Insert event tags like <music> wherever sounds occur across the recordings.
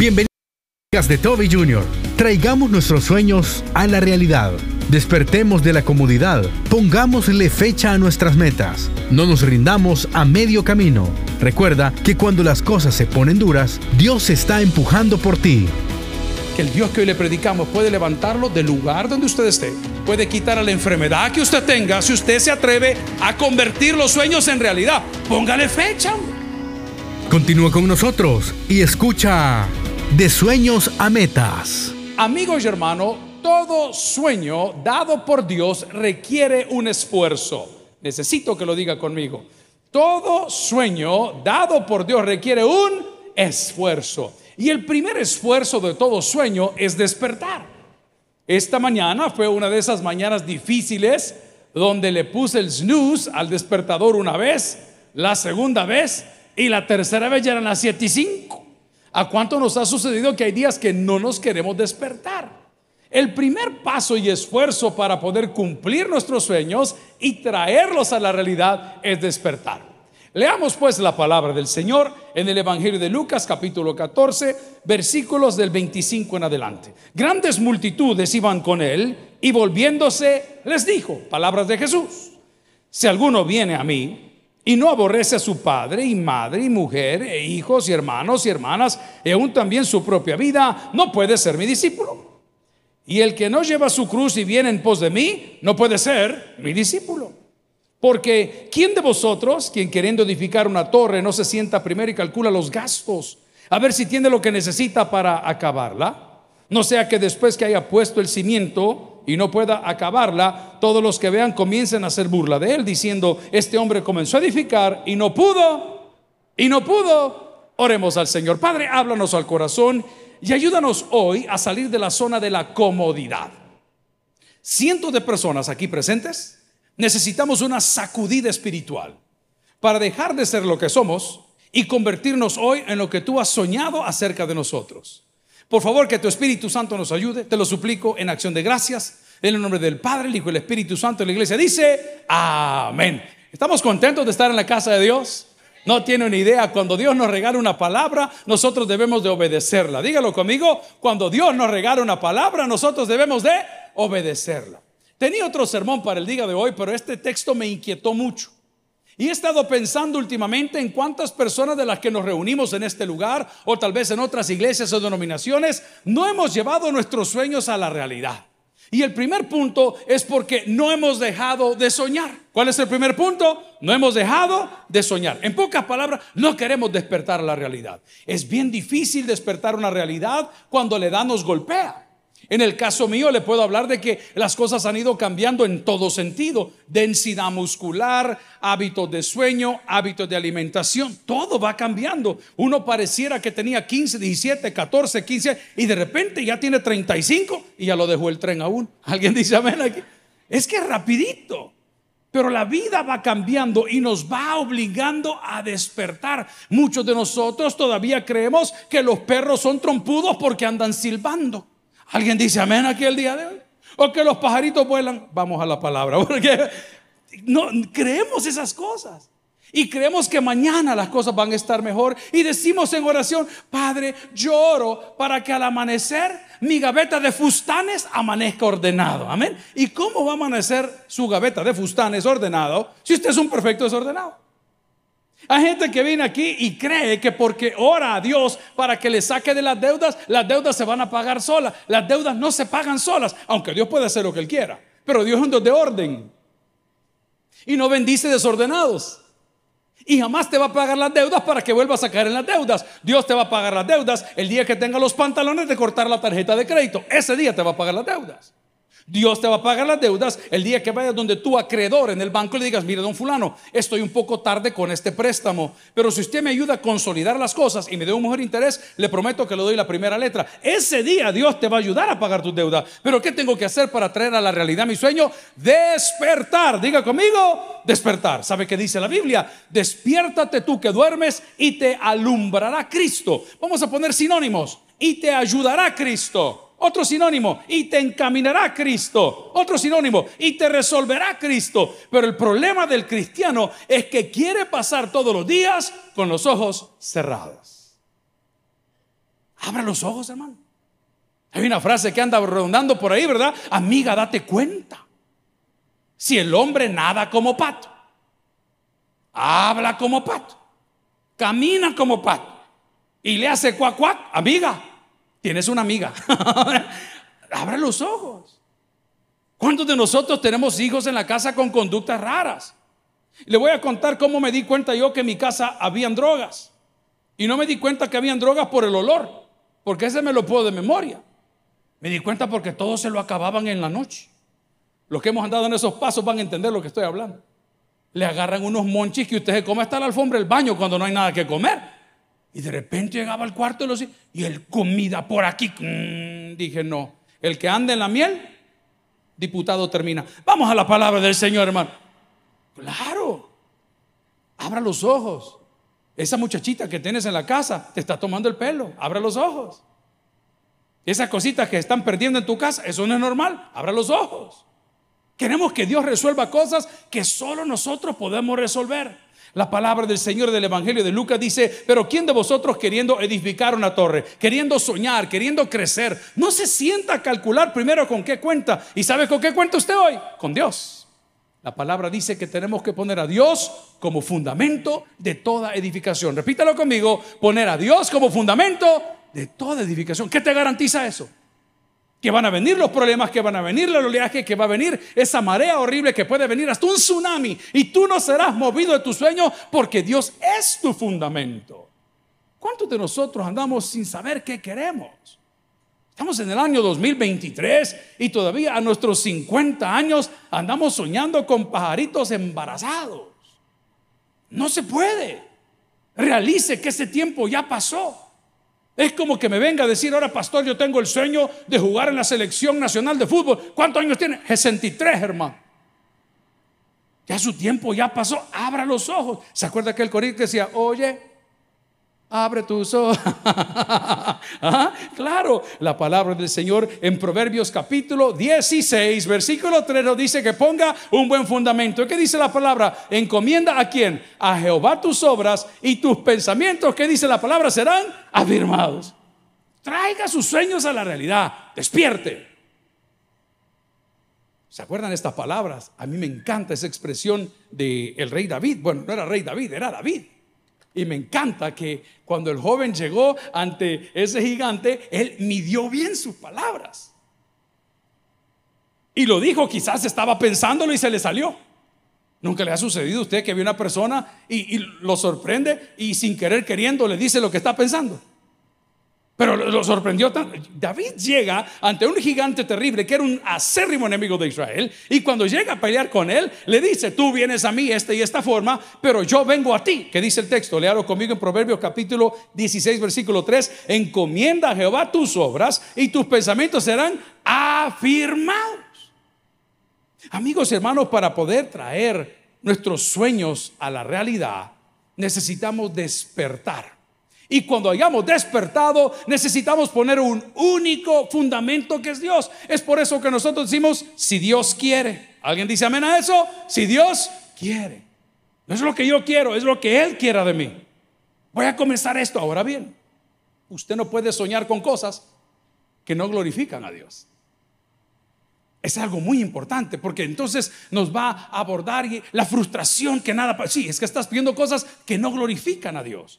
Bienvenidos de Toby Jr. Traigamos nuestros sueños a la realidad. Despertemos de la comodidad. Pongámosle fecha a nuestras metas. No nos rindamos a medio camino. Recuerda que cuando las cosas se ponen duras, Dios está empujando por ti. Que el Dios que hoy le predicamos puede levantarlo del lugar donde usted esté. Puede quitar a la enfermedad que usted tenga si usted se atreve a convertir los sueños en realidad. Póngale fecha. Continúa con nosotros y escucha De sueños a metas. Amigos y hermanos, todo sueño dado por Dios requiere un esfuerzo. Necesito que lo diga conmigo. Todo sueño dado por Dios requiere un esfuerzo. Y el primer esfuerzo de todo sueño es despertar. Esta mañana fue una de esas mañanas difíciles donde le puse el snooze al despertador una vez, la segunda vez y la tercera vez ya eran las 7 y 5. ¿A cuánto nos ha sucedido que hay días que no nos queremos despertar? El primer paso y esfuerzo para poder cumplir nuestros sueños y traerlos a la realidad es despertar. Leamos pues la palabra del Señor en el Evangelio de Lucas capítulo 14 versículos del 25 en adelante. Grandes multitudes iban con él y volviéndose les dijo, palabras de Jesús, si alguno viene a mí y no aborrece a su padre y madre y mujer e hijos y hermanos y hermanas y aún también su propia vida, no puede ser mi discípulo. Y el que no lleva su cruz y viene en pos de mí, no puede ser mi discípulo. Porque ¿quién de vosotros, quien queriendo edificar una torre, no se sienta primero y calcula los gastos, a ver si tiene lo que necesita para acabarla? No sea que después que haya puesto el cimiento y no pueda acabarla, todos los que vean comiencen a hacer burla de él, diciendo, este hombre comenzó a edificar y no pudo, y no pudo. Oremos al Señor. Padre, háblanos al corazón y ayúdanos hoy a salir de la zona de la comodidad. Cientos de personas aquí presentes necesitamos una sacudida espiritual para dejar de ser lo que somos y convertirnos hoy en lo que tú has soñado acerca de nosotros. Por favor, que tu Espíritu Santo nos ayude, te lo suplico en acción de gracias, en el nombre del Padre, el Hijo y el Espíritu Santo. La iglesia dice, amén. ¿Estamos contentos de estar en la casa de Dios? No tiene una idea, cuando Dios nos regala una palabra, nosotros debemos de obedecerla. Dígalo conmigo, cuando Dios nos regala una palabra, nosotros debemos de obedecerla. Tenía otro sermón para el día de hoy, pero este texto me inquietó mucho. Y he estado pensando últimamente en cuántas personas de las que nos reunimos en este lugar, o tal vez en otras iglesias o denominaciones, no hemos llevado nuestros sueños a la realidad. Y el primer punto es porque no hemos dejado de soñar. ¿Cuál es el primer punto? No hemos dejado de soñar. En pocas palabras, no queremos despertar la realidad. Es bien difícil despertar una realidad cuando la edad nos golpea. En el caso mío le puedo hablar de que las cosas han ido cambiando en todo sentido. Densidad muscular, hábitos de sueño, hábitos de alimentación, todo va cambiando. Uno pareciera que tenía 15, 17, 14, 15 y de repente ya tiene 35 y ya lo dejó el tren aún. ¿Alguien dice amén aquí? Es que es rapidito. Pero la vida va cambiando y nos va obligando a despertar. Muchos de nosotros todavía creemos que los perros son trompudos porque andan silbando. ¿Alguien dice amén aquí el día de hoy? O que los pajaritos vuelan. Vamos a la palabra, <laughs> porque no creemos esas cosas. Y creemos que mañana las cosas van a estar mejor. Y decimos en oración, Padre, lloro para que al amanecer mi gaveta de fustanes amanezca ordenado. Amén. ¿Y cómo va a amanecer su gaveta de fustanes ordenado si usted es un perfecto desordenado? Hay gente que viene aquí y cree que porque ora a Dios para que le saque de las deudas, las deudas se van a pagar solas. Las deudas no se pagan solas, aunque Dios puede hacer lo que Él quiera. Pero Dios es un Dios de orden. Y no bendice desordenados. Y jamás te va a pagar las deudas para que vuelvas a caer en las deudas. Dios te va a pagar las deudas el día que tenga los pantalones de cortar la tarjeta de crédito. Ese día te va a pagar las deudas. Dios te va a pagar las deudas el día que vayas donde tu acreedor en el banco le digas, mire, don fulano, estoy un poco tarde con este préstamo, pero si usted me ayuda a consolidar las cosas y me dé un mejor interés, le prometo que le doy la primera letra. Ese día Dios te va a ayudar a pagar tus deudas. Pero ¿qué tengo que hacer para traer a la realidad mi sueño? Despertar. Diga conmigo, despertar. ¿Sabe qué dice la Biblia? Despiértate tú que duermes y te alumbrará Cristo. Vamos a poner sinónimos. Y te ayudará Cristo. Otro sinónimo, y te encaminará Cristo. Otro sinónimo, y te resolverá Cristo. Pero el problema del cristiano es que quiere pasar todos los días con los ojos cerrados. Abra los ojos, hermano. Hay una frase que anda redondando por ahí, ¿verdad? Amiga, date cuenta. Si el hombre nada como pato, habla como pato, camina como pato y le hace cuac cuac, amiga, tienes una amiga. <laughs> Abra los ojos. ¿Cuántos de nosotros tenemos hijos en la casa con conductas raras? Le voy a contar cómo me di cuenta yo que en mi casa habían drogas. Y no me di cuenta que habían drogas por el olor, porque ese me lo puedo de memoria. Me di cuenta porque todos se lo acababan en la noche. Los que hemos andado en esos pasos van a entender lo que estoy hablando. Le agarran unos monchis que usted se come hasta la alfombra del baño cuando no hay nada que comer. Y de repente llegaba al cuarto y, los, y el comida por aquí. Mm, dije, no. El que anda en la miel, diputado termina. Vamos a la palabra del Señor, hermano. Claro. Abra los ojos. Esa muchachita que tienes en la casa te está tomando el pelo. Abra los ojos. Esas cositas que están perdiendo en tu casa, eso no es normal. Abra los ojos. Queremos que Dios resuelva cosas que solo nosotros podemos resolver. La palabra del Señor del Evangelio de Lucas dice, pero ¿quién de vosotros queriendo edificar una torre, queriendo soñar, queriendo crecer, no se sienta a calcular primero con qué cuenta? ¿Y sabe con qué cuenta usted hoy? Con Dios. La palabra dice que tenemos que poner a Dios como fundamento de toda edificación. Repítalo conmigo, poner a Dios como fundamento de toda edificación. ¿Qué te garantiza eso? Que van a venir los problemas, que van a venir el oleaje, que va a venir esa marea horrible, que puede venir hasta un tsunami. Y tú no serás movido de tu sueño porque Dios es tu fundamento. ¿Cuántos de nosotros andamos sin saber qué queremos? Estamos en el año 2023 y todavía a nuestros 50 años andamos soñando con pajaritos embarazados. No se puede. Realice que ese tiempo ya pasó. Es como que me venga a decir, ahora pastor, yo tengo el sueño de jugar en la selección nacional de fútbol. ¿Cuántos años tiene? 63, hermano. Ya su tiempo ya pasó. Abra los ojos. ¿Se acuerda que el corito decía, oye, Abre tus ojos. <laughs> Claro, la palabra del Señor en Proverbios capítulo 16, versículo 3 nos dice que ponga un buen fundamento. ¿Qué dice la palabra? Encomienda a quién? A Jehová tus obras y tus pensamientos, ¿qué dice la palabra? Serán afirmados. Traiga sus sueños a la realidad. Despierte. ¿Se acuerdan estas palabras? A mí me encanta esa expresión del el rey David. Bueno, no era rey David, era David. Y me encanta que cuando el joven llegó ante ese gigante, él midió bien sus palabras. Y lo dijo, quizás estaba pensándolo y se le salió. Nunca le ha sucedido a usted que ve una persona y, y, lo sorprende y sin querer queriendo le dice lo que está pensando. Pero lo sorprendió tanto. David llega ante un gigante terrible que era un acérrimo enemigo de Israel. Y cuando llega a pelear con él, le dice: Tú vienes a mí esta y esta forma, pero yo vengo a ti. Que dice el texto? Lealo conmigo en Proverbios capítulo 16, versículo 3. Encomienda a Jehová tus obras y tus pensamientos serán afirmados. Amigos, hermanos, para poder traer nuestros sueños a la realidad, necesitamos despertar. Y cuando hayamos despertado, necesitamos poner un único fundamento que es Dios. Es por eso que nosotros decimos, si Dios quiere. ¿Alguien dice amén a eso? Si Dios quiere. No es lo que yo quiero, es lo que Él quiera de mí. Voy a comenzar esto. Ahora bien, usted no puede soñar con cosas que no glorifican a Dios. Es algo muy importante porque entonces nos va a abordar la frustración que nada... Sí, es que estás pidiendo cosas que no glorifican a Dios.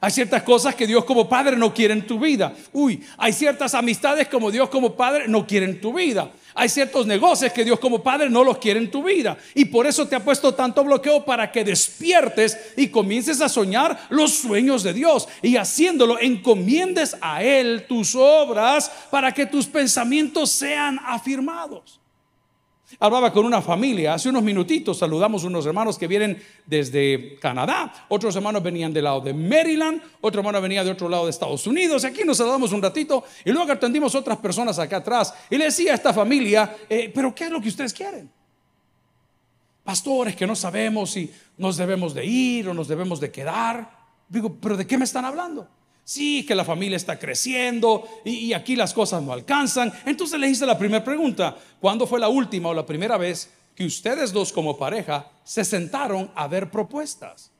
Hay ciertas cosas que Dios como Padre no quiere en tu vida. Uy, hay ciertas amistades como Dios como Padre no quiere en tu vida. Hay ciertos negocios que Dios como Padre no los quiere en tu vida. Y por eso te ha puesto tanto bloqueo para que despiertes y comiences a soñar los sueños de Dios. Y haciéndolo, encomiendes a Él tus obras para que tus pensamientos sean afirmados. Hablaba con una familia hace unos minutitos, saludamos unos hermanos que vienen desde Canadá, otros hermanos venían del lado de Maryland, otro hermano venía de otro lado de Estados Unidos, aquí nos saludamos un ratito y luego atendimos otras personas acá atrás y le decía a esta familia, eh, pero ¿qué es lo que ustedes quieren? Pastores que no sabemos si nos debemos de ir o nos debemos de quedar. Digo, pero ¿de qué me están hablando? Sí, que la familia está creciendo y, aquí las cosas no alcanzan. Entonces le hice la primera pregunta. ¿Cuándo fue la última o la primera vez que ustedes dos como pareja se sentaron a ver propuestas?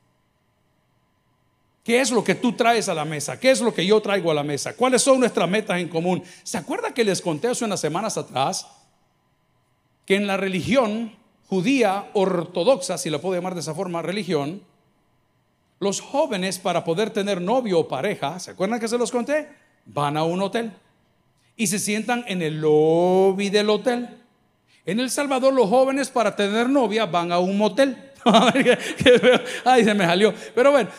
¿Qué es lo que tú traes a la mesa? ¿Qué es lo que yo traigo a la mesa? ¿Cuáles son nuestras metas en común? ¿Se acuerda que les conté hace unas semanas atrás que en la religión judía ortodoxa, si la puedo llamar de esa forma, religión, los jóvenes para poder tener novio o pareja, ¿se acuerdan que se los conté? Van a un hotel y se sientan en el lobby del hotel. En El Salvador los jóvenes para tener novia van a un motel. <laughs> Ay, se me salió. Pero bueno,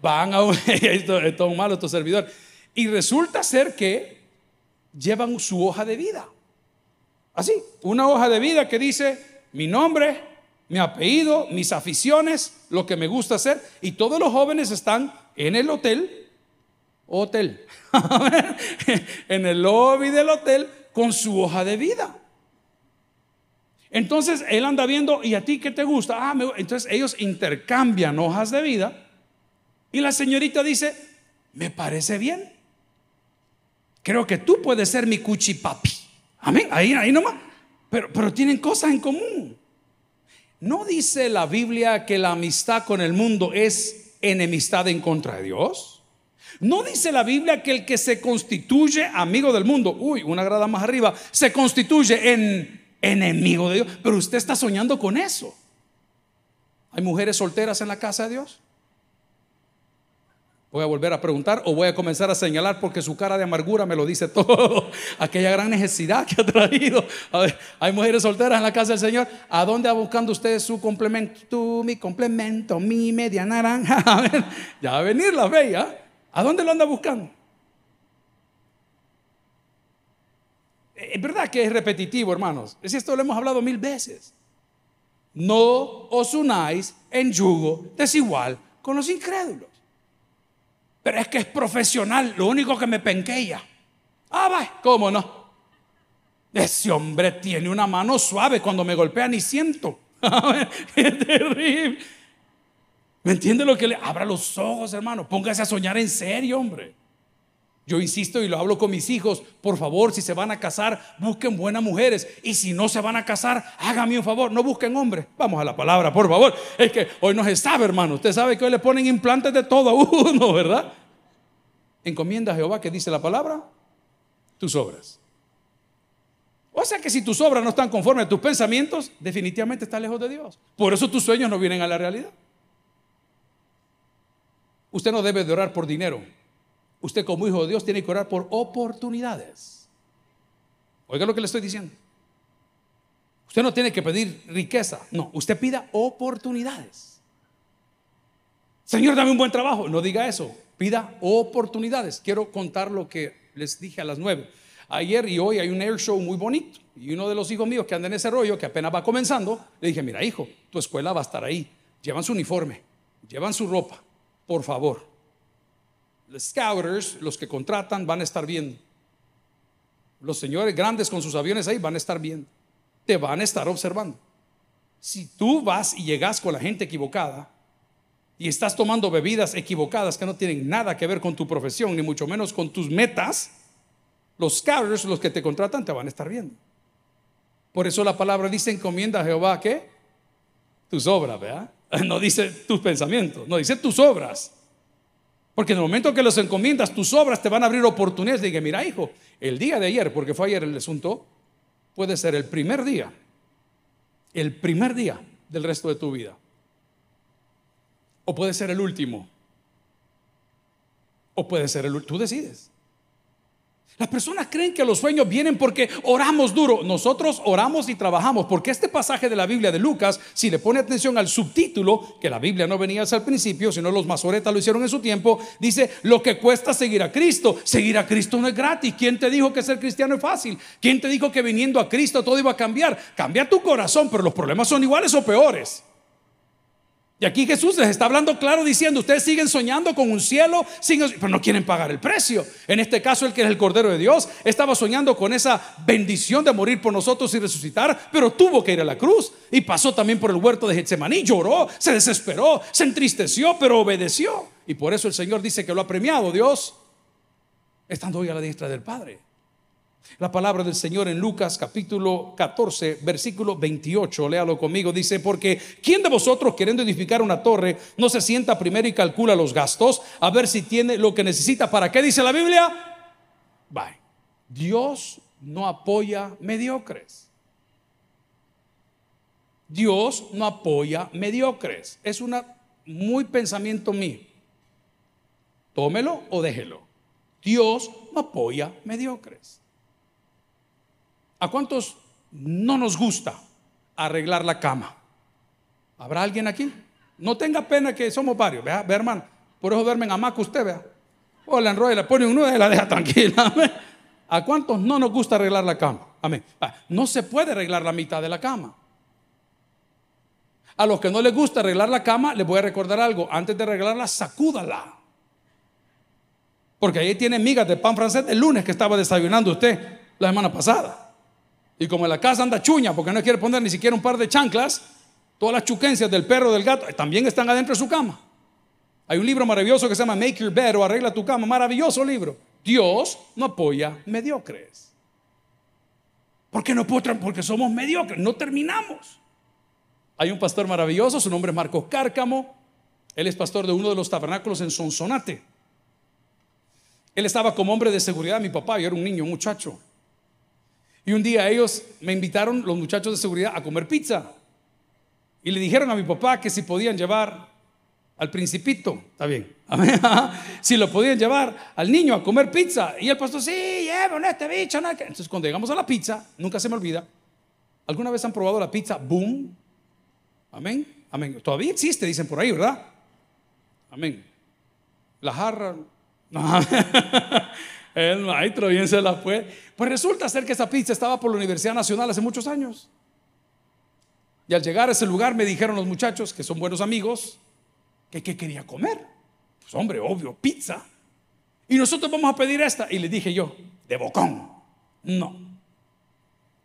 van a un... esto es todo malo, estos servidor. Y resulta ser que llevan su hoja de vida. Así, una hoja de vida que dice mi nombre, mi apellido, mis aficiones, lo que me gusta hacer. Y todos los jóvenes están en el hotel, hotel, <laughs> en el lobby del hotel con su hoja de vida. Entonces él anda viendo, ¿y a ti qué te gusta? Ah, entonces ellos intercambian hojas de vida y la señorita dice, me parece bien. Creo que tú puedes ser mi cuchipapi. Amén, ahí, ahí nomás. Pero, pero tienen cosas en común. ¿No dice la Biblia que la amistad con el mundo es enemistad en contra de Dios? ¿No dice la Biblia que el que se constituye amigo del mundo, uy, una grada más arriba, se constituye en enemigo de Dios? Pero usted está soñando con eso. ¿Hay mujeres solteras en la casa de Dios? Voy a volver a preguntar o voy a comenzar a señalar porque su cara de amargura me lo dice <laughs> todo. Aquella gran necesidad que ha traído. A ver, hay mujeres solteras en la casa del Señor. ¿A dónde va buscando usted su complemento? Tú, mi complemento, mi media naranja. <laughs> A ya va a venir la bella. ¿A dónde lo anda buscando? Eh, es verdad que es repetitivo, hermanos. Es esto lo hemos hablado mil veces. No os unáis en yugo desigual con los incrédulos. Pero es que es profesional, lo único que me penqueya. Ah, va, ¿cómo no? Ese hombre tiene una mano suave, cuando me golpea ni siento. <laughs> es terrible. ¿Me entiende lo que le abra los ojos, hermano? Póngase a soñar en serio, hombre. Yo insisto y lo hablo con mis hijos, por favor, si se van a casar, busquen buenas mujeres. Y si no se van a casar, hágame un favor, no busquen hombres. Vamos a la palabra, por favor. Es que hoy no se sabe, hermano. Usted sabe que hoy le ponen implantes de todo a uno, <laughs> ¿verdad? Encomienda a Jehová que dice la palabra, tus obras. O sea que si tus obras no están conformes a tus pensamientos, definitivamente estás lejos de Dios. Por eso tus sueños no vienen a la realidad. Usted no debe de orar por dinero. Usted como hijo de Dios tiene que orar por oportunidades. Oiga lo que le estoy diciendo. Usted no tiene que pedir riqueza, no, usted pida oportunidades. Señor, dame un buen trabajo. No diga eso, pida oportunidades. Quiero contar lo que les dije a las nueve. Ayer y hoy hay un air show muy bonito. Y uno de los hijos míos que anda en ese rollo, que apenas va comenzando, le dije, mira hijo, tu escuela va a estar ahí. Llevan su uniforme, llevan su ropa, por favor los scouters, los que contratan, van a estar viendo. Los señores grandes con sus aviones ahí van a estar viendo. Te van a estar observando. Si tú vas y llegas con la gente equivocada y estás tomando bebidas equivocadas que no tienen nada que ver con tu profesión, ni mucho menos con tus metas, los scouters, los que te contratan, te van a estar viendo. Por eso la palabra dice encomienda a Jehová que tus obras, ¿verdad? <laughs> No dice tus pensamientos, no dice tus obras. Porque en el momento que los encomiendas, tus obras te van a abrir oportunidades. Dije, mira, hijo, el día de ayer, porque fue ayer el asunto, puede ser el primer día, el primer día del resto de tu vida. O puede ser el último. O puede ser el último. Tú decides. Las personas creen que los sueños vienen porque oramos duro. Nosotros oramos y trabajamos porque este pasaje de la Biblia de Lucas, si le pone atención al subtítulo, que la Biblia no venía al principio, sino los masoretas lo hicieron en su tiempo, dice lo que cuesta seguir a Cristo. Seguir a Cristo no es gratis. ¿Quién te dijo que ser cristiano es fácil? ¿Quién te dijo que viniendo a Cristo todo iba a cambiar? Cambia tu corazón, pero los problemas son iguales o peores. Y aquí Jesús les está hablando claro diciendo, ustedes siguen soñando con un cielo, pero no quieren pagar el precio. En este caso, el que es el Cordero de Dios estaba soñando con esa bendición de morir por nosotros y resucitar, pero tuvo que ir a la cruz y pasó también por el huerto de Getsemaní, lloró, se desesperó, se entristeció, pero obedeció. Y por eso el Señor dice que lo ha premiado Dios, estando hoy a la diestra del Padre. La palabra del Señor en Lucas capítulo 14, versículo 28, léalo conmigo, dice, porque ¿quién de vosotros queriendo edificar una torre no se sienta primero y calcula los gastos a ver si tiene lo que necesita? ¿Para qué dice la Biblia? Bye. Dios no apoya mediocres. Dios no apoya mediocres. Es un muy pensamiento mío. Tómelo o déjelo. Dios no apoya mediocres. ¿A cuántos no nos gusta arreglar la cama? ¿Habrá alguien aquí? No tenga pena que somos varios, vea, vea hermano. Por eso duermen a más que usted, vea. O la enrolla, le pone un y la deja <laughs> tranquila. ¿A cuántos no nos gusta arreglar la cama? Amén. Ah, no se puede arreglar la mitad de la cama. A los que no les gusta arreglar la cama, les voy a recordar algo. Antes de arreglarla, sacúdala. Porque ahí tiene migas de pan francés el lunes que estaba desayunando usted la semana pasada. Y como en la casa anda chuña porque no quiere poner ni siquiera un par de chanclas, todas las chuquencias del perro, del gato, también están adentro de su cama. Hay un libro maravilloso que se llama Make Your Bed o Arregla tu cama, maravilloso libro. Dios no apoya mediocres. ¿Por qué no puedo? Porque somos mediocres, no terminamos. Hay un pastor maravilloso, su nombre es Marcos Cárcamo. Él es pastor de uno de los tabernáculos en Sonsonate. Él estaba como hombre de seguridad, mi papá, yo era un niño, un muchacho. Y un día ellos me invitaron, los muchachos de seguridad, a comer pizza. Y le dijeron a mi papá que si podían llevar al principito, está bien, <laughs> si lo podían llevar al niño a comer pizza. Y el pastor, sí, lleven este bicho. Entonces cuando llegamos a la pizza, nunca se me olvida, ¿alguna vez han probado la pizza Boom? Amén, amén. Todavía existe, dicen por ahí, ¿verdad? Amén. La jarra. <laughs> El maestro bien se la fue. Pues resulta ser que esa pizza estaba por la Universidad Nacional hace muchos años. Y al llegar a ese lugar me dijeron los muchachos, que son buenos amigos, que qué quería comer. Pues hombre, obvio, pizza. Y nosotros vamos a pedir esta. Y le dije yo, de bocón. No.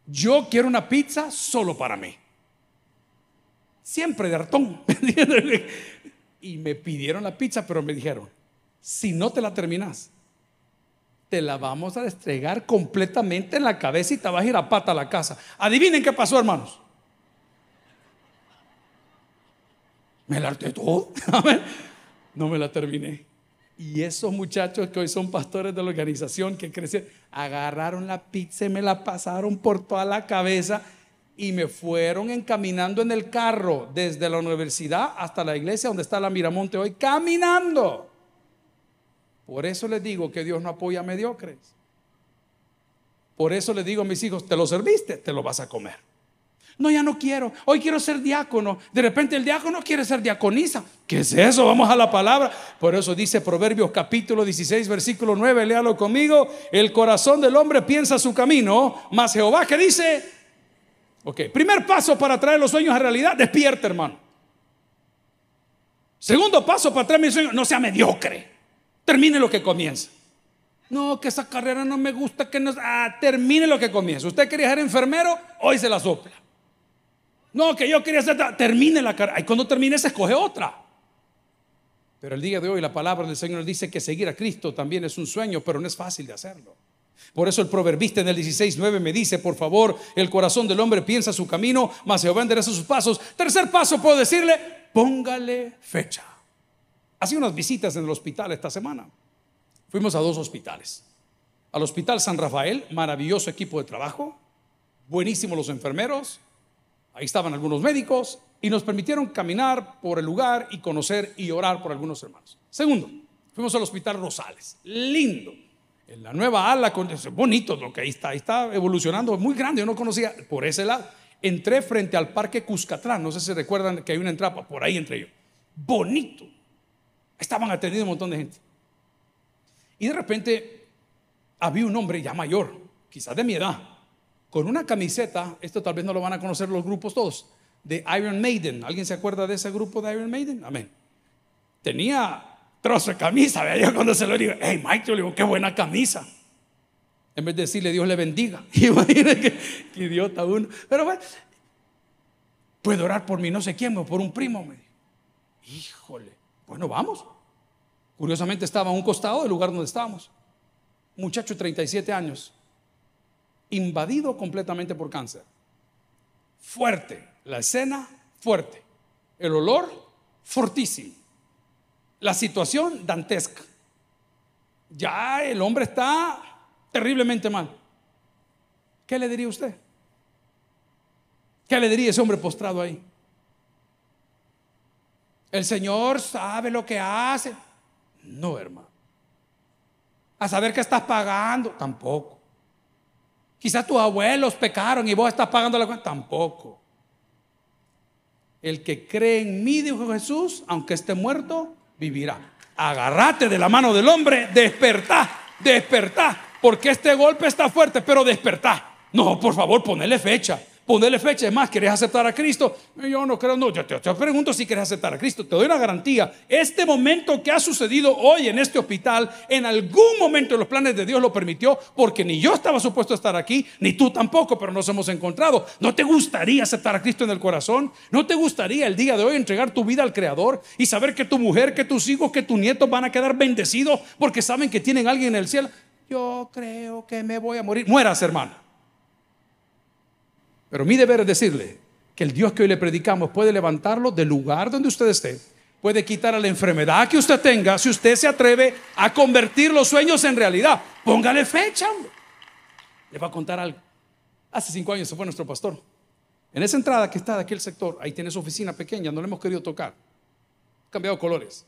Yo quiero una pizza solo para mí. Siempre de hartón. <laughs> y me pidieron la pizza, pero me dijeron, si no te la terminas, te la vamos a destregar completamente en la cabeza y te vas a ir a pata a la casa. Adivinen qué pasó, hermanos. Me la harté todo. <laughs> no me la terminé. Y esos muchachos que hoy son pastores de la organización que crecieron, agarraron la pizza y me la pasaron por toda la cabeza y me fueron encaminando en el carro desde la universidad hasta la iglesia donde está la Miramonte hoy, caminando. Por eso les digo que Dios no apoya a mediocres. Por eso les digo a mis hijos, te lo serviste, te lo vas a comer. No, ya no quiero. Hoy quiero ser diácono. De repente el diácono quiere ser diaconisa. ¿Qué es eso? Vamos a la palabra. Por eso dice Proverbios capítulo 16, versículo 9. Léalo conmigo. El corazón del hombre piensa su camino. Mas Jehová que dice. Ok, primer paso para traer los sueños a realidad. Despierta, hermano. Segundo paso para traer mis sueños. No sea mediocre. Termine lo que comienza. No, que esa carrera no me gusta, que no... Ah, termine lo que comienza. Usted quería ser enfermero, hoy se la sopla. No, que yo quería ser... Termine la carrera. Y cuando termine se escoge otra. Pero el día de hoy la palabra del Señor dice que seguir a Cristo también es un sueño, pero no es fácil de hacerlo. Por eso el proverbista en el 16.9 me dice, por favor, el corazón del hombre piensa su camino, mas Jehová endereza sus pasos. Tercer paso, puedo decirle, póngale fecha. Hacía unas visitas en el hospital esta semana. Fuimos a dos hospitales. Al Hospital San Rafael, maravilloso equipo de trabajo, buenísimos los enfermeros, ahí estaban algunos médicos y nos permitieron caminar por el lugar y conocer y orar por algunos hermanos. Segundo, fuimos al Hospital Rosales, lindo. En la nueva ala, bonito lo que ahí está, ahí está evolucionando, muy grande, yo no conocía por ese lado. Entré frente al Parque Cuscatlán, no sé si recuerdan que hay una entrada, por ahí entré yo. Bonito, Estaban atendiendo un montón de gente. Y de repente había un hombre ya mayor, quizás de mi edad, con una camiseta, esto tal vez no lo van a conocer los grupos todos, de Iron Maiden. ¿Alguien se acuerda de ese grupo de Iron Maiden? Amén. Tenía trozo de camisa, vea yo cuando se lo digo, hey Mike, yo le digo, qué buena camisa. En vez de decirle Dios le bendiga. <laughs> Imagínate que, idiota uno. Pero bueno, puede orar por mí, no sé quién, por un primo. Me Híjole, bueno, vamos. Curiosamente estaba a un costado del lugar donde estábamos. Muchacho de 37 años. invadido completamente por cáncer. Fuerte, la escena fuerte, el olor fortísimo, la situación dantesca. Ya el hombre está terriblemente mal. ¿Qué le diría usted? ¿Qué le diría ese hombre postrado ahí? El Señor sabe lo que hace. No, hermano. A saber que estás pagando, tampoco. Quizás tus abuelos pecaron y vos estás pagando la cuenta, tampoco. El que cree en mí, dijo Jesús, aunque esté muerto, vivirá. Agarrate de la mano del hombre, despertá, despertá, porque este golpe está fuerte, pero despertá. No, por favor, ponele fecha. Ponerle fecha. Es más, ¿quieres aceptar a Cristo? Yo no creo, no. Yo te, pregunto si quieres aceptar a Cristo. Te doy una garantía. Este momento que ha sucedido hoy en este hospital, en algún momento en los planes de Dios lo permitió, porque ni yo estaba supuesto a estar aquí, ni tú tampoco, pero nos hemos encontrado. ¿No te gustaría aceptar a Cristo en el corazón? ¿No te gustaría el día de hoy entregar tu vida al Creador y saber que tu mujer, que tus hijos, que tus nietos van a quedar bendecidos porque saben que tienen alguien en el cielo? Yo creo que me voy a morir. Mueras, hermano. Pero mi deber es decirle que el Dios que hoy le predicamos puede levantarlo del lugar donde usted esté, puede quitar a la enfermedad que usted tenga si usted se atreve a convertir los sueños en realidad. Póngale fecha, Le va a contar algo. Hace cinco años se fue nuestro pastor. En esa entrada que está de aquel sector, ahí tiene su oficina pequeña, no le hemos querido tocar. Cambiado colores.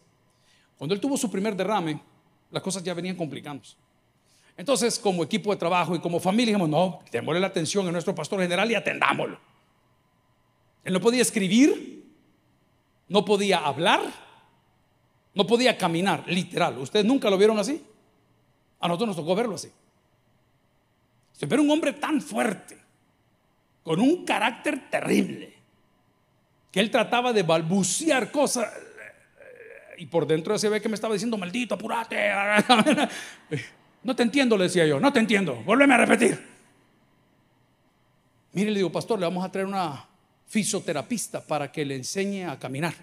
Cuando él tuvo su primer derrame, las cosas ya venían complicándose. Entonces, como equipo de trabajo y como familia, dijimos, no, démosle la atención a nuestro pastor general y atendámoslo. Él no podía escribir, no podía hablar, no podía caminar, literal. ¿Ustedes nunca lo vieron así? A nosotros nos tocó verlo así. Ve un hombre tan fuerte, con un carácter terrible, que él trataba de balbucear cosas. Y por dentro se ve que me estaba diciendo, maldito, apúrate. <laughs> No te entiendo, le decía yo, no te entiendo, vuélveme a repetir. Mire, le digo, pastor, le vamos a traer una fisioterapista para que le enseñe a caminar.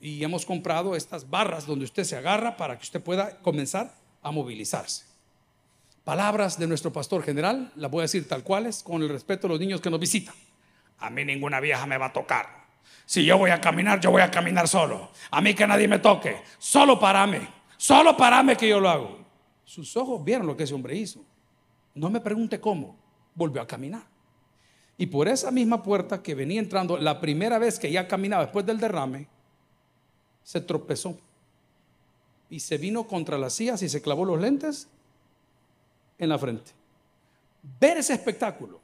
Y hemos comprado estas barras donde usted se agarra para que usted pueda comenzar a movilizarse. Palabras de nuestro pastor general, las voy a decir tal cuales, con el respeto a los niños que nos visitan. A mí ninguna vieja me va a tocar. Si yo voy a caminar, yo voy a caminar solo. A mí que nadie me toque. Solo parame. Solo parame que yo lo hago. Sus ojos vieron lo que ese hombre hizo. No me pregunte cómo. Volvió a caminar. Y por esa misma puerta que venía entrando, la primera vez que ya caminaba después del derrame, se tropezó. Y se vino contra las sillas y se clavó los lentes en la frente. Ver ese espectáculo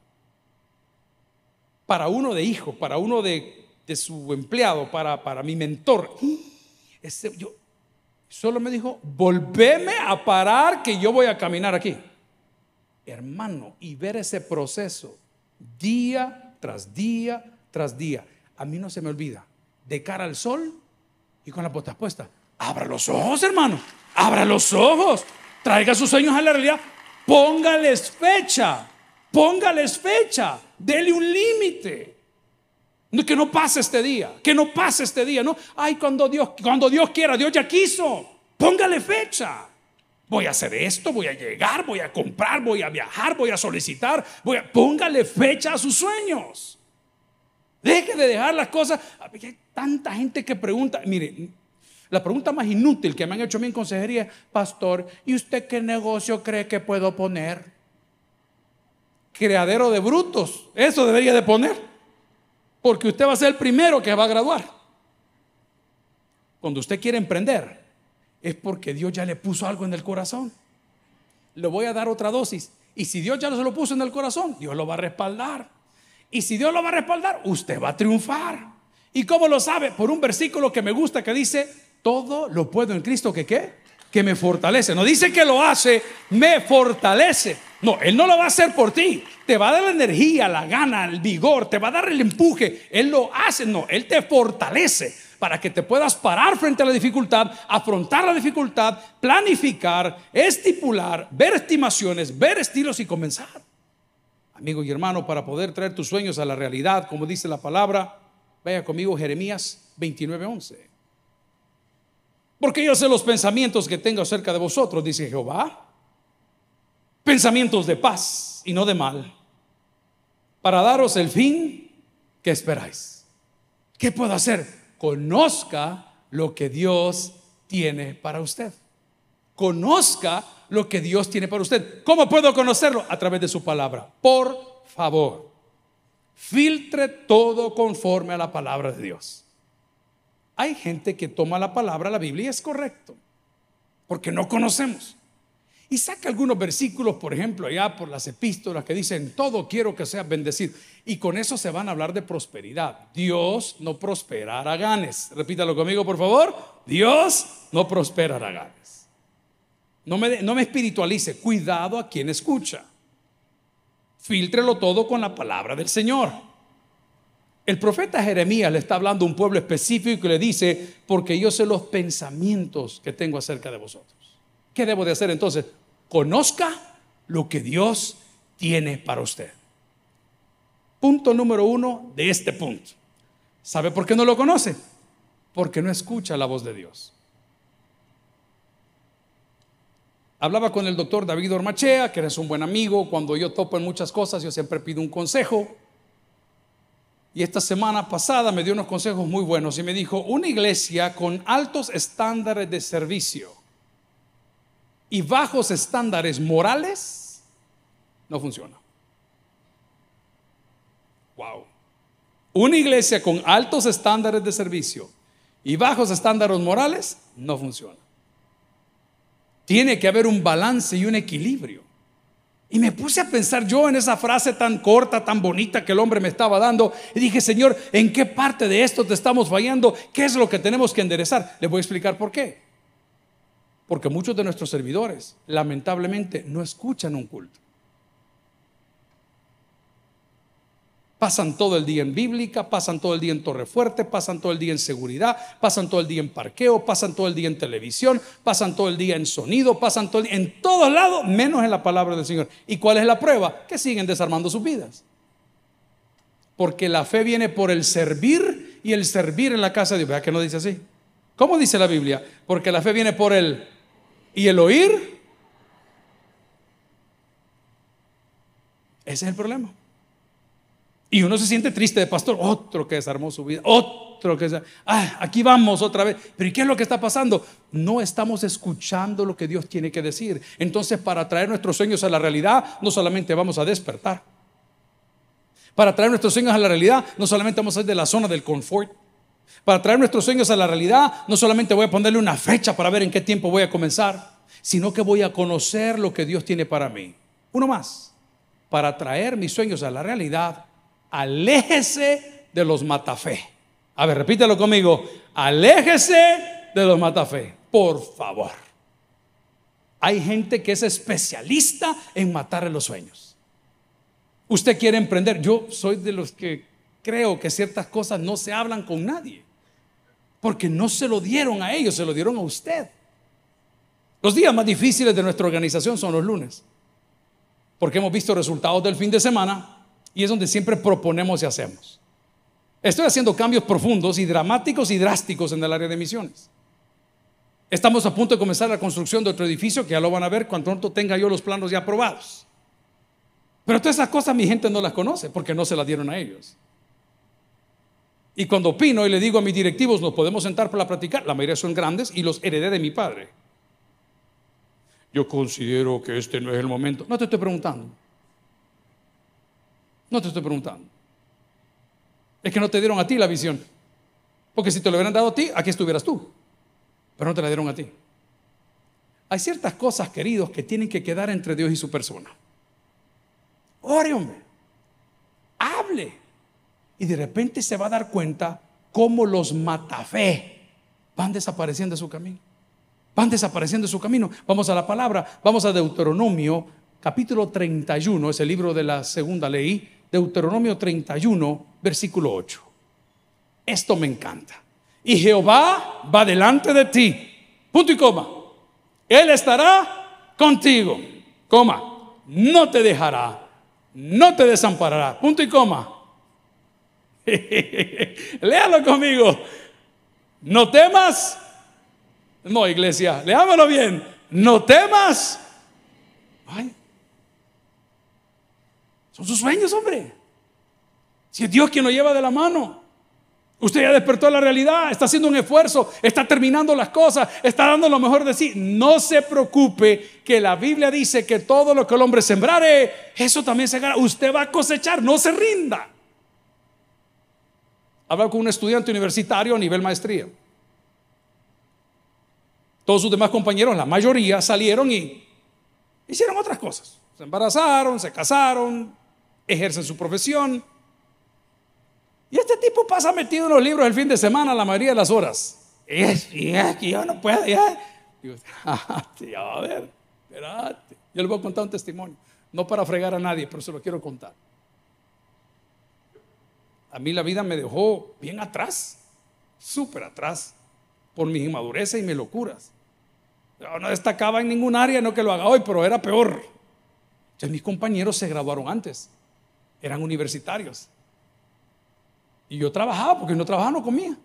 para uno de hijo, para uno de, su empleado, para, para mi mentor. Yo, Solo me dijo, volveme a parar que yo voy a caminar aquí. Hermano, y ver ese proceso día tras día tras día. A mí no se me olvida, de cara al sol y con las botas puestas. Abra los ojos, hermano. Abra los ojos. Traiga sus sueños a la realidad. Póngales fecha. Póngales fecha. Dele un límite. Que no pase este día, que no pase este día, ¿no? Ay, cuando Dios, cuando Dios quiera, Dios ya quiso. Póngale fecha. Voy a hacer esto, voy a llegar, voy a comprar, voy a viajar, voy a solicitar. Voy a, póngale fecha a sus sueños. Deje de dejar las cosas. Hay tanta gente que pregunta. Mire, la pregunta más inútil que me han hecho a mí en consejería, pastor, ¿y usted qué negocio cree que puedo poner? Creadero de brutos. Eso debería de poner. Porque usted va a ser el primero que va a graduar. Cuando usted quiere emprender, es porque Dios ya le puso algo en el corazón. Le voy a dar otra dosis. Y si Dios ya se lo puso en el corazón, Dios lo va a respaldar. Y si Dios lo va a respaldar, usted va a triunfar. ¿Y cómo lo sabe? Por un versículo que me gusta que dice, todo lo puedo en Cristo que qué? Que me fortalece. No dice que lo hace, me fortalece. No, Él no lo va a hacer por ti. Te va a dar la energía, la gana, el vigor, te va a dar el empuje. Él lo hace, no, Él te fortalece para que te puedas parar frente a la dificultad, afrontar la dificultad, planificar, estipular, ver estimaciones, ver estilos y comenzar. Amigo y hermano, para poder traer tus sueños a la realidad, como dice la palabra, vaya conmigo Jeremías 29:11. Porque yo sé los pensamientos que tengo acerca de vosotros, dice Jehová pensamientos de paz y no de mal, para daros el fin que esperáis. ¿Qué puedo hacer? Conozca lo que Dios tiene para usted. Conozca lo que Dios tiene para usted. ¿Cómo puedo conocerlo? A través de su palabra. Por favor, filtre todo conforme a la palabra de Dios. Hay gente que toma la palabra, la Biblia, y es correcto, porque no conocemos. Y saca algunos versículos, por ejemplo, allá por las epístolas que dicen, todo quiero que sea bendecido. Y con eso se van a hablar de prosperidad. Dios no prospera a ganes. Repítalo conmigo, por favor. Dios no prospera a ganes. No me, no me espiritualice. Cuidado a quien escucha. Filtrelo todo con la palabra del Señor. El profeta Jeremías le está hablando a un pueblo específico y le dice, porque yo sé los pensamientos que tengo acerca de vosotros. ¿Qué debo de hacer entonces? Conozca lo que Dios tiene para usted. Punto número uno de este punto. ¿Sabe por qué no lo conoce? Porque no escucha la voz de Dios. Hablaba con el doctor David Ormachea, que eres un buen amigo. Cuando yo topo en muchas cosas, yo siempre pido un consejo. Y esta semana pasada me dio unos consejos muy buenos y me dijo, una iglesia con altos estándares de servicio y bajos estándares morales no funciona. Wow. Una iglesia con altos estándares de servicio y bajos estándares morales no funciona. Tiene que haber un balance y un equilibrio. Y me puse a pensar yo en esa frase tan corta, tan bonita que el hombre me estaba dando. Y dije, Señor, ¿en qué parte de esto te estamos fallando? ¿Qué es lo que tenemos que enderezar? Le voy a explicar por qué. Porque muchos de nuestros servidores, lamentablemente, no escuchan un culto. Pasan todo el día en bíblica, pasan todo el día en Torre Fuerte, pasan todo el día en seguridad, pasan todo el día en parqueo, pasan todo el día en televisión, pasan todo el día en sonido, pasan todo el día en todos lados, menos en la palabra del Señor. ¿Y cuál es la prueba? Que siguen desarmando sus vidas. Porque la fe viene por el servir y el servir en la casa de Dios. ¿Vea que no dice así? ¿Cómo dice la Biblia? Porque la fe viene por el y el oír. Ese es el problema. Y uno se siente triste de pastor, otro que desarmó su vida, otro que... Ah, aquí vamos otra vez. Pero ¿y qué es lo que está pasando? No estamos escuchando lo que Dios tiene que decir. Entonces, para traer nuestros sueños a la realidad, no solamente vamos a despertar. Para traer nuestros sueños a la realidad, no solamente vamos a salir de la zona del confort. Para traer nuestros sueños a la realidad, no solamente voy a ponerle una fecha para ver en qué tiempo voy a comenzar, sino que voy a conocer lo que Dios tiene para mí. Uno más. Para traer mis sueños a la realidad, aléjese de los matafé. A ver, repítelo conmigo. Aléjese de los matafé, por favor. Hay gente que es especialista en matar los sueños. Usted quiere emprender. Yo soy de los que creo que ciertas cosas no se hablan con nadie. Porque no se lo dieron a ellos, se lo dieron a usted. Los días más difíciles de nuestra organización son los lunes. Porque hemos visto resultados del fin de semana y es donde siempre proponemos y hacemos. Estoy haciendo cambios profundos y dramáticos y drásticos en el área de misiones. Estamos a punto de comenzar la construcción de otro edificio que ya lo van a ver cuando pronto tenga yo los planos ya aprobados. Pero todas esas cosas mi gente no las conoce porque no se las dieron a ellos. Y cuando opino y le digo a mis directivos, nos podemos sentar para platicar, la mayoría son grandes y los heredé de mi padre. Yo considero que este no es el momento. No te estoy preguntando. No te estoy preguntando. Es que no te dieron a ti la visión. Porque si te lo hubieran dado a ti, aquí estuvieras tú. Pero no te la dieron a ti. Hay ciertas cosas, queridos, que tienen que quedar entre Dios y su persona. Ore, hombre. Hable. Y de repente se va a dar cuenta cómo los matafé van desapareciendo de su camino. Van desapareciendo de su camino. Vamos a la palabra. Vamos a Deuteronomio, capítulo 31, es el libro de la segunda ley. Deuteronomio 31, versículo 8. Esto me encanta. Y Jehová va delante de ti. Punto y coma. Él estará contigo. Coma. No te dejará. No te desamparará. Punto y coma. <laughs> Léalo conmigo. No temas. No, iglesia. Leámoslo bien. No temas. Son sus sueños, hombre. Si es Dios quien lo lleva de la mano. Usted ya despertó la realidad, está haciendo un esfuerzo, está terminando las cosas, está dando lo mejor de sí. No se preocupe que la Biblia dice que todo lo que el hombre sembrare, eso también se gana. Usted va a cosechar, no se rinda. Hablaba con un estudiante universitario a nivel maestría. Todos sus demás compañeros, la mayoría, salieron y hicieron otras cosas. Se embarazaron, se casaron, ejercen su profesión. Y este tipo pasa metido en los libros el fin de semana la mayoría de las horas. Y es, que yo no puedo, ya. Digo, a ver, espérate. Yo le voy a contar un testimonio. No para fregar a nadie, pero se lo quiero contar. A mí la vida me dejó bien atrás, súper atrás, por mis inmadureces y mis locuras. Yo no destacaba en ningún área, no que lo haga hoy, pero era peor. Entonces mis compañeros se graduaron antes, eran universitarios. Y yo trabajaba, porque no trabajaba, no comía.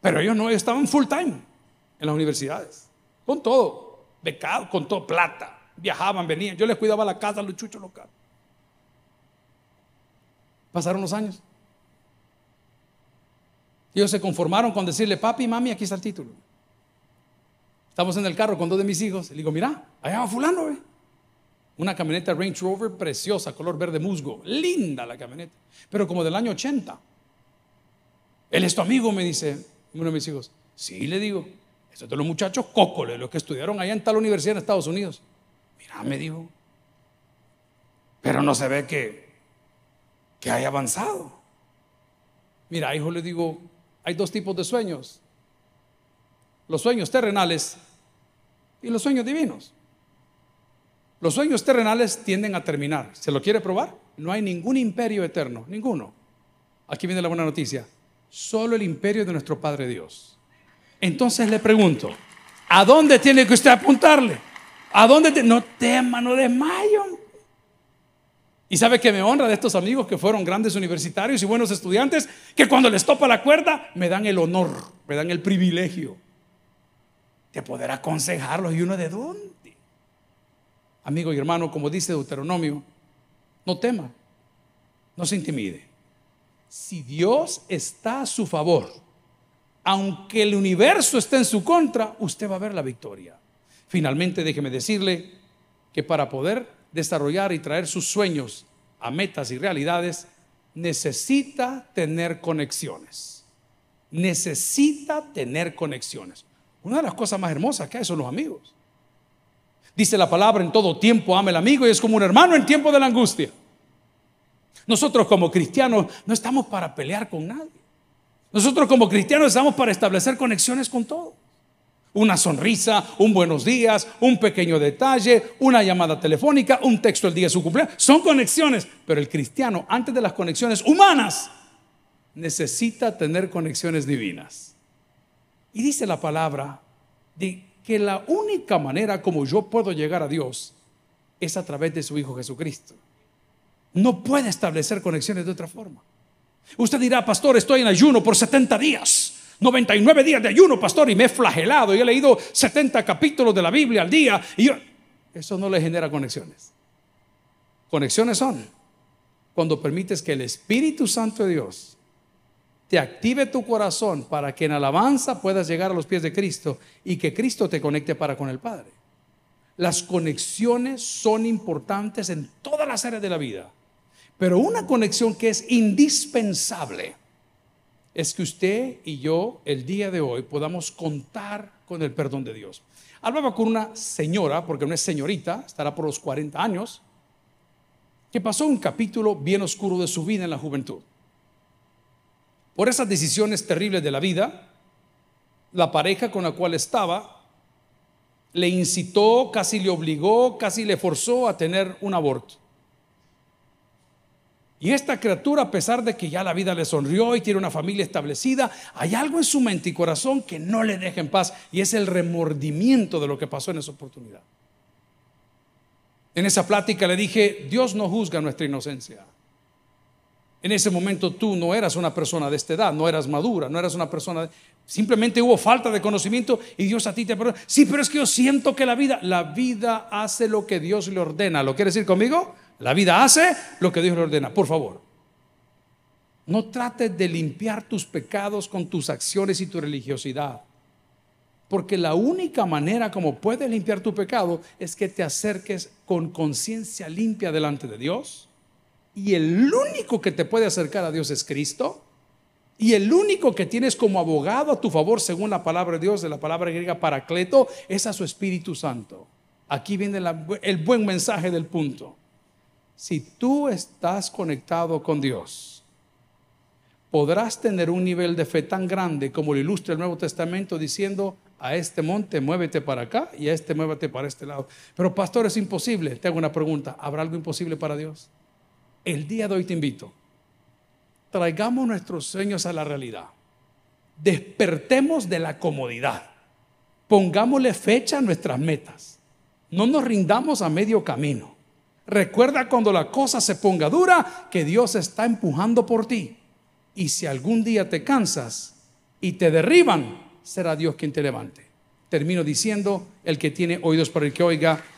Pero ellos no, estaban full time en las universidades, con todo, becado, con todo, plata. Viajaban, venían. Yo les cuidaba la casa, los chuchos locales. Pasaron los años. Ellos se conformaron con decirle, papi, mami, aquí está el título. Estamos en el carro con dos de mis hijos. Le digo, mira, allá va fulano. Una camioneta Range Rover preciosa, color verde musgo. Linda la camioneta. Pero como del año 80. Él es tu amigo, me dice uno de mis hijos. Sí, le digo. Esos de los muchachos cócoles, los que estudiaron allá en tal universidad en Estados Unidos. Mira, me dijo. Pero no se ve que, que haya avanzado. Mira, hijo, le digo, hay dos tipos de sueños. Los sueños terrenales y los sueños divinos. Los sueños terrenales tienden a terminar. ¿Se lo quiere probar? No hay ningún imperio eterno, ninguno. Aquí viene la buena noticia. Solo el imperio de nuestro Padre Dios. Entonces le pregunto, ¿a dónde tiene que usted apuntarle? ¿A dónde? No tema, no desmayo. Y sabe que me honra de estos amigos que fueron grandes universitarios y buenos estudiantes, que cuando les topa la cuerda me dan el honor, me dan el privilegio de poder aconsejarlos. ¿Y uno de dónde? amigo y hermano, como dice Deuteronomio, no tema, no se intimide. Si Dios está a su favor, aunque el universo esté en su contra, usted va a ver la victoria. Finalmente, déjeme decirle que para poder desarrollar y traer sus sueños a metas y realidades, necesita tener conexiones. Necesita tener conexiones. Una de las cosas más hermosas que hay son los amigos. Dice la palabra, en todo tiempo ama el amigo y es como un hermano en tiempo de la angustia. Nosotros como cristianos no estamos para pelear con nadie. Nosotros como cristianos estamos para establecer conexiones con todos. Una sonrisa, un buenos días, un pequeño detalle, una llamada telefónica, un texto el día de su cumpleaños. Son conexiones, pero el cristiano, antes de las conexiones humanas, necesita tener conexiones divinas. Y dice la palabra, de que la única manera como yo puedo llegar a Dios es a través de su Hijo Jesucristo. No puede establecer conexiones de otra forma. Usted dirá, pastor, estoy en ayuno por 70 días. 99 días de ayuno, pastor, y me he flagelado y he leído 70 capítulos de la Biblia al día. Y eso no le genera conexiones. Conexiones son cuando permites que el Espíritu Santo de Dios te active tu corazón para que en alabanza puedas llegar a los pies de Cristo y que Cristo te conecte para con el Padre. Las conexiones son importantes en todas las áreas de la vida, pero una conexión que es indispensable es que usted y yo el día de hoy podamos contar con el perdón de Dios. Hablaba con una señora, porque no es señorita, estará por los 40 años, que pasó un capítulo bien oscuro de su vida en la juventud. Por esas decisiones terribles de la vida, la pareja con la cual estaba le incitó, casi le obligó, casi le forzó a tener un aborto. Y esta criatura, a pesar de que ya la vida le sonrió y tiene una familia establecida, hay algo en su mente y corazón que no le deja en paz y es el remordimiento de lo que pasó en esa oportunidad. En esa plática le dije, Dios no juzga nuestra inocencia. En ese momento tú no eras una persona de esta edad, no eras madura, no eras una persona... Simplemente hubo falta de conocimiento y Dios a ti te perdona. Sí, pero es que yo siento que la vida, la vida hace lo que Dios le ordena. ¿Lo quiere decir conmigo? La vida hace lo que Dios le ordena. Por favor, no trates de limpiar tus pecados con tus acciones y tu religiosidad. Porque la única manera como puedes limpiar tu pecado es que te acerques con conciencia limpia delante de Dios. Y el único que te puede acercar a Dios es Cristo. Y el único que tienes como abogado a tu favor, según la palabra de Dios, de la palabra griega paracleto, es a su Espíritu Santo. Aquí viene el buen mensaje del punto. Si tú estás conectado con Dios, podrás tener un nivel de fe tan grande como lo ilustra el Nuevo Testamento diciendo, a este monte muévete para acá y a este muévete para este lado. Pero pastor, es imposible. Te hago una pregunta, ¿habrá algo imposible para Dios? El día de hoy te invito, traigamos nuestros sueños a la realidad. Despertemos de la comodidad. Pongámosle fecha a nuestras metas. No nos rindamos a medio camino. Recuerda cuando la cosa se ponga dura que Dios está empujando por ti. Y si algún día te cansas y te derriban, será Dios quien te levante. Termino diciendo, el que tiene oídos para el que oiga,